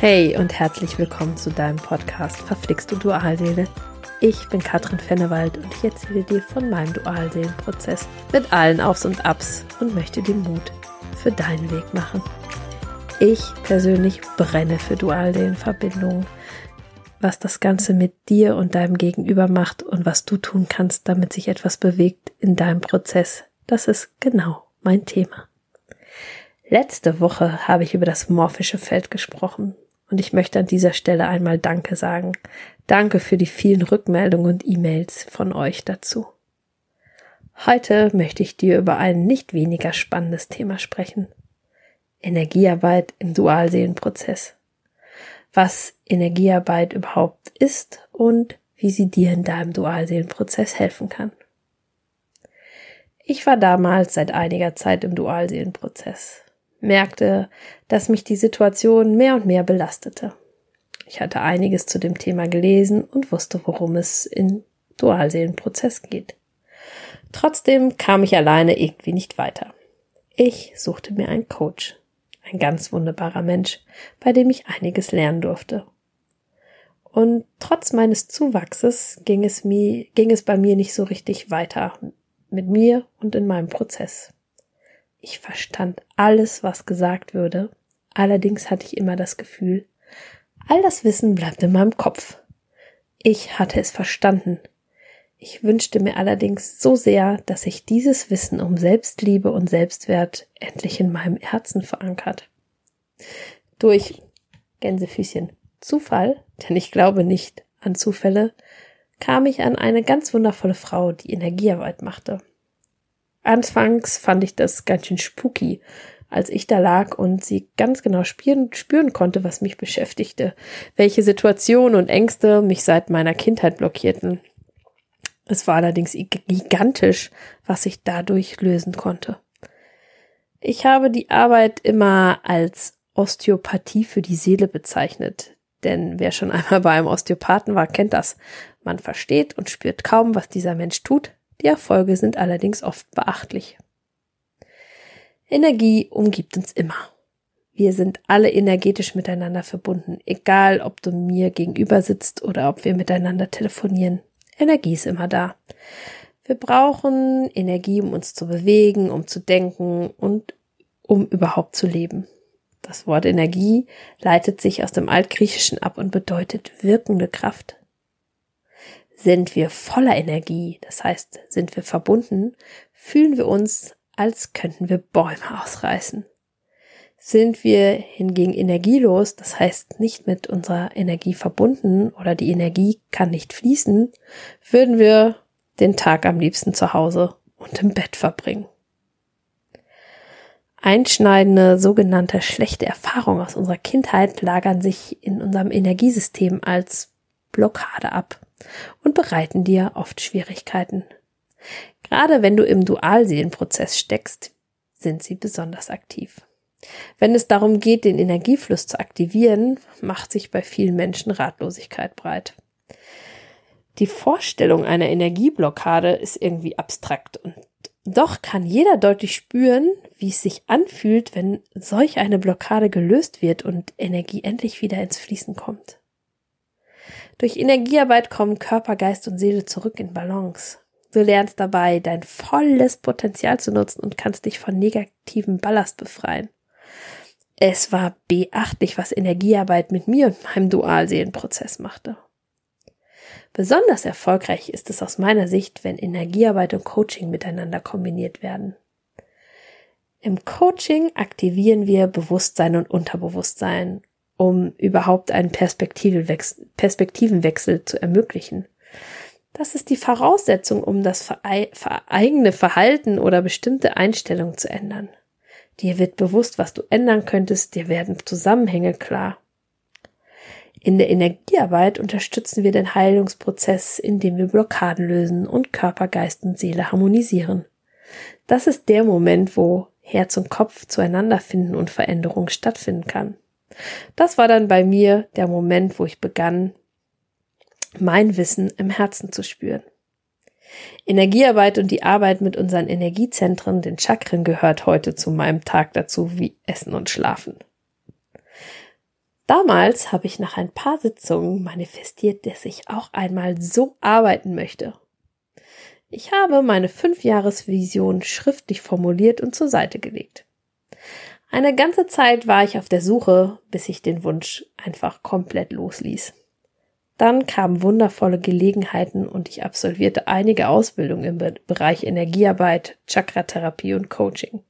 Hey und herzlich willkommen zu deinem Podcast Verflixt du Dualseele. Ich bin Katrin Fennewald und ich erzähle dir von meinem Dualseelenprozess mit allen Aufs und Abs und möchte dir Mut für deinen Weg machen. Ich persönlich brenne für Dualseelenverbindungen, was das Ganze mit dir und deinem Gegenüber macht und was du tun kannst, damit sich etwas bewegt in deinem Prozess. Das ist genau mein Thema. Letzte Woche habe ich über das morphische Feld gesprochen und ich möchte an dieser Stelle einmal Danke sagen. Danke für die vielen Rückmeldungen und E-Mails von euch dazu. Heute möchte ich dir über ein nicht weniger spannendes Thema sprechen. Energiearbeit im Dualseelenprozess. Was Energiearbeit überhaupt ist und wie sie dir in deinem Dualseelenprozess helfen kann. Ich war damals seit einiger Zeit im Dualseelenprozess merkte, dass mich die Situation mehr und mehr belastete. Ich hatte einiges zu dem Thema gelesen und wusste, worum es in Dualseelenprozess geht. Trotzdem kam ich alleine irgendwie nicht weiter. Ich suchte mir einen Coach, ein ganz wunderbarer Mensch, bei dem ich einiges lernen durfte. Und trotz meines Zuwachses ging es mir, ging es bei mir nicht so richtig weiter mit mir und in meinem Prozess. Ich verstand alles, was gesagt würde, allerdings hatte ich immer das Gefühl, all das Wissen bleibt in meinem Kopf. Ich hatte es verstanden. Ich wünschte mir allerdings so sehr, dass sich dieses Wissen um Selbstliebe und Selbstwert endlich in meinem Herzen verankert. Durch Gänsefüßchen Zufall, denn ich glaube nicht an Zufälle, kam ich an eine ganz wundervolle Frau, die Energiearbeit machte. Anfangs fand ich das ganz schön spooky, als ich da lag und sie ganz genau spüren, spüren konnte, was mich beschäftigte, welche Situationen und Ängste mich seit meiner Kindheit blockierten. Es war allerdings gigantisch, was ich dadurch lösen konnte. Ich habe die Arbeit immer als Osteopathie für die Seele bezeichnet, denn wer schon einmal bei einem Osteopathen war, kennt das. Man versteht und spürt kaum, was dieser Mensch tut, die Erfolge sind allerdings oft beachtlich. Energie umgibt uns immer. Wir sind alle energetisch miteinander verbunden, egal ob du mir gegenüber sitzt oder ob wir miteinander telefonieren. Energie ist immer da. Wir brauchen Energie, um uns zu bewegen, um zu denken und um überhaupt zu leben. Das Wort Energie leitet sich aus dem Altgriechischen ab und bedeutet wirkende Kraft. Sind wir voller Energie, das heißt, sind wir verbunden, fühlen wir uns, als könnten wir Bäume ausreißen. Sind wir hingegen energielos, das heißt nicht mit unserer Energie verbunden oder die Energie kann nicht fließen, würden wir den Tag am liebsten zu Hause und im Bett verbringen. Einschneidende sogenannte schlechte Erfahrungen aus unserer Kindheit lagern sich in unserem Energiesystem als Blockade ab und bereiten dir oft Schwierigkeiten. Gerade wenn du im Dualseelenprozess steckst, sind sie besonders aktiv. Wenn es darum geht, den Energiefluss zu aktivieren, macht sich bei vielen Menschen Ratlosigkeit breit. Die Vorstellung einer Energieblockade ist irgendwie abstrakt und doch kann jeder deutlich spüren, wie es sich anfühlt, wenn solch eine Blockade gelöst wird und Energie endlich wieder ins Fließen kommt. Durch Energiearbeit kommen Körper, Geist und Seele zurück in Balance. Du lernst dabei, dein volles Potenzial zu nutzen und kannst dich von negativem Ballast befreien. Es war beachtlich, was Energiearbeit mit mir und meinem Dualseelenprozess machte. Besonders erfolgreich ist es aus meiner Sicht, wenn Energiearbeit und Coaching miteinander kombiniert werden. Im Coaching aktivieren wir Bewusstsein und Unterbewusstsein um überhaupt einen Perspektivenwechsel zu ermöglichen. Das ist die Voraussetzung, um das eigene Verhalten oder bestimmte Einstellungen zu ändern. Dir wird bewusst, was du ändern könntest, dir werden Zusammenhänge klar. In der Energiearbeit unterstützen wir den Heilungsprozess, indem wir Blockaden lösen und Körper, Geist und Seele harmonisieren. Das ist der Moment, wo Herz und Kopf zueinander finden und Veränderung stattfinden kann. Das war dann bei mir der Moment, wo ich begann, mein Wissen im Herzen zu spüren. Energiearbeit und die Arbeit mit unseren Energiezentren, den Chakren, gehört heute zu meinem Tag dazu wie Essen und Schlafen. Damals habe ich nach ein paar Sitzungen manifestiert, dass ich auch einmal so arbeiten möchte. Ich habe meine Fünfjahresvision schriftlich formuliert und zur Seite gelegt. Eine ganze Zeit war ich auf der Suche, bis ich den Wunsch einfach komplett losließ. Dann kamen wundervolle Gelegenheiten und ich absolvierte einige Ausbildungen im Bereich Energiearbeit, Chakratherapie und Coaching.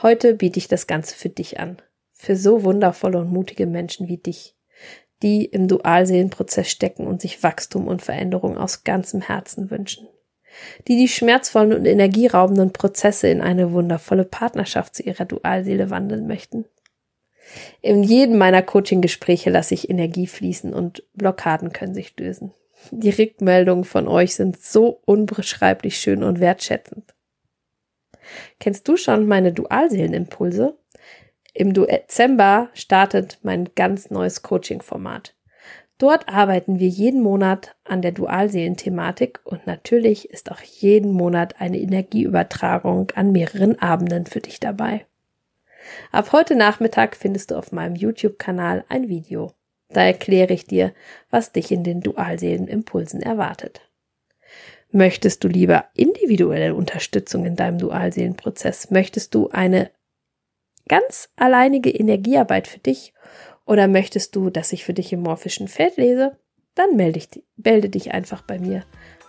Heute biete ich das Ganze für dich an für so wundervolle und mutige Menschen wie dich, die im Dualseelenprozess stecken und sich Wachstum und Veränderung aus ganzem Herzen wünschen, die die schmerzvollen und energieraubenden Prozesse in eine wundervolle Partnerschaft zu ihrer Dualseele wandeln möchten. In jedem meiner Coaching-Gespräche lasse ich Energie fließen und Blockaden können sich lösen. Die Rückmeldungen von euch sind so unbeschreiblich schön und wertschätzend. Kennst du schon meine Dualseelenimpulse? Im Dezember startet mein ganz neues Coaching-Format. Dort arbeiten wir jeden Monat an der Dualseelenthematik und natürlich ist auch jeden Monat eine Energieübertragung an mehreren Abenden für dich dabei. Ab heute Nachmittag findest du auf meinem YouTube-Kanal ein Video. Da erkläre ich dir, was dich in den Dualseelenimpulsen erwartet. Möchtest du lieber individuelle Unterstützung in deinem Dualseelenprozess? Möchtest du eine ganz alleinige Energiearbeit für dich oder möchtest du, dass ich für dich im morphischen Feld lese? Dann melde, ich, melde dich einfach bei mir.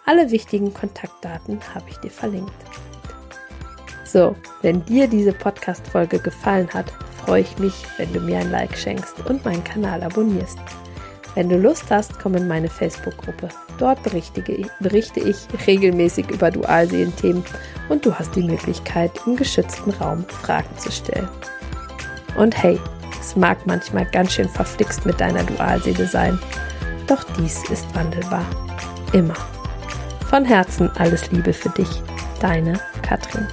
Alle wichtigen Kontaktdaten habe ich dir verlinkt. So, wenn dir diese Podcast-Folge gefallen hat, freue ich mich, wenn du mir ein Like schenkst und meinen Kanal abonnierst. Wenn du Lust hast, komm in meine Facebook-Gruppe. Dort berichte, ich regelmäßig über Dualseelen-Themen und du hast die Möglichkeit, im geschützten Raum Fragen zu stellen. Und hey, mag manchmal ganz schön verflixt mit deiner Dualseele sein, doch dies ist wandelbar. Immer. Von Herzen alles Liebe für dich, deine Katrin.